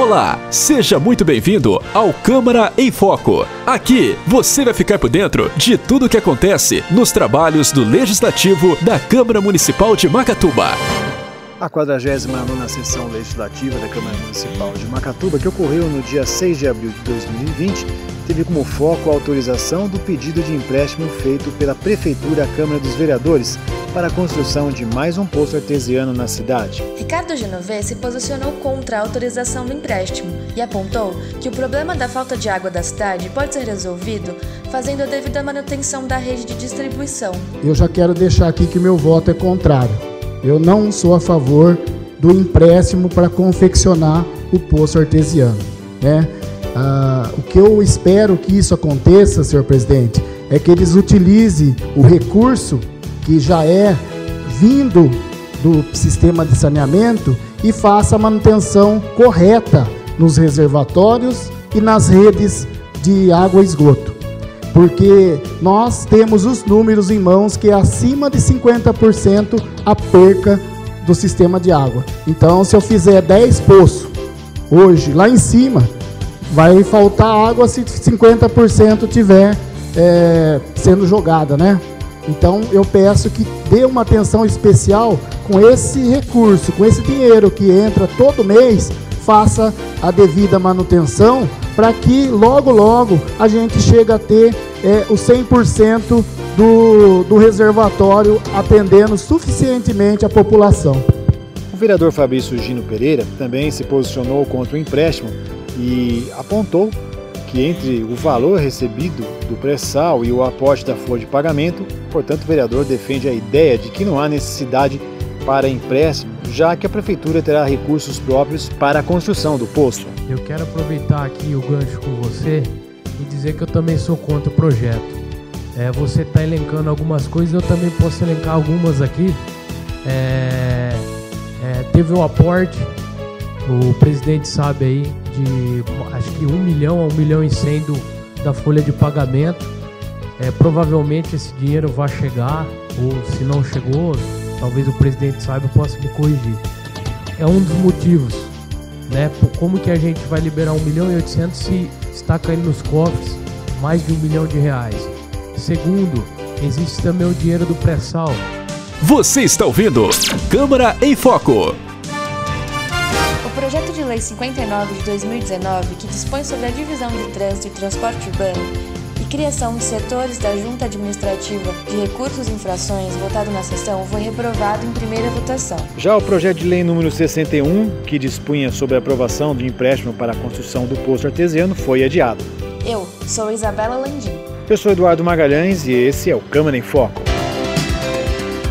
Olá, seja muito bem-vindo ao Câmara em Foco. Aqui você vai ficar por dentro de tudo o que acontece nos trabalhos do Legislativo da Câmara Municipal de Macatuba. A 49ª sessão legislativa da Câmara Municipal de Macatuba, que ocorreu no dia 6 de abril de 2020, teve como foco a autorização do pedido de empréstimo feito pela Prefeitura à Câmara dos Vereadores para a construção de mais um poço artesiano na cidade. Ricardo Genovese se posicionou contra a autorização do empréstimo e apontou que o problema da falta de água da cidade pode ser resolvido fazendo a devida manutenção da rede de distribuição. Eu já quero deixar aqui que meu voto é contrário. Eu não sou a favor do empréstimo para confeccionar o poço artesiano. Né? Ah, o que eu espero que isso aconteça, senhor presidente, é que eles utilizem o recurso que já é vindo do sistema de saneamento e faça a manutenção correta nos reservatórios e nas redes de água e esgoto porque nós temos os números em mãos que é acima de 50% a perca do sistema de água. Então, se eu fizer 10 poços hoje lá em cima, vai faltar água se 50% tiver é, sendo jogada, né? Então, eu peço que dê uma atenção especial com esse recurso, com esse dinheiro que entra todo mês, faça a devida manutenção para que logo, logo a gente chegue a ter é, o 100% do, do reservatório atendendo suficientemente a população. O vereador Fabrício Gino Pereira também se posicionou contra o empréstimo e apontou que entre o valor recebido do pré-sal e o aporte da folha de pagamento, portanto, o vereador defende a ideia de que não há necessidade para empréstimo, já que a prefeitura terá recursos próprios para a construção do poço. Eu quero aproveitar aqui o gancho com você e dizer que eu também sou contra o projeto. É, você está elencando algumas coisas, eu também posso elencar algumas aqui. É, é, teve um aporte, o presidente sabe aí, de acho que um milhão a um milhão e cem do, da folha de pagamento. É, provavelmente esse dinheiro vai chegar, ou se não chegou, talvez o presidente saiba, possa me corrigir. É um dos motivos, né? Como que a gente vai liberar 1 milhão e 800 se está caindo nos cofres mais de um milhão de reais? Segundo, existe também o dinheiro do pré-sal. Você está ouvindo Câmara em Foco. O projeto de lei 59 de 2019, que dispõe sobre a divisão de trânsito e transporte urbano criação de setores da Junta Administrativa de Recursos e Infrações, votado na sessão, foi reprovado em primeira votação. Já o projeto de lei número 61, que dispunha sobre a aprovação de empréstimo para a construção do posto artesiano, foi adiado. Eu sou Isabela Landim. Eu sou Eduardo Magalhães e esse é o Câmara em Foco.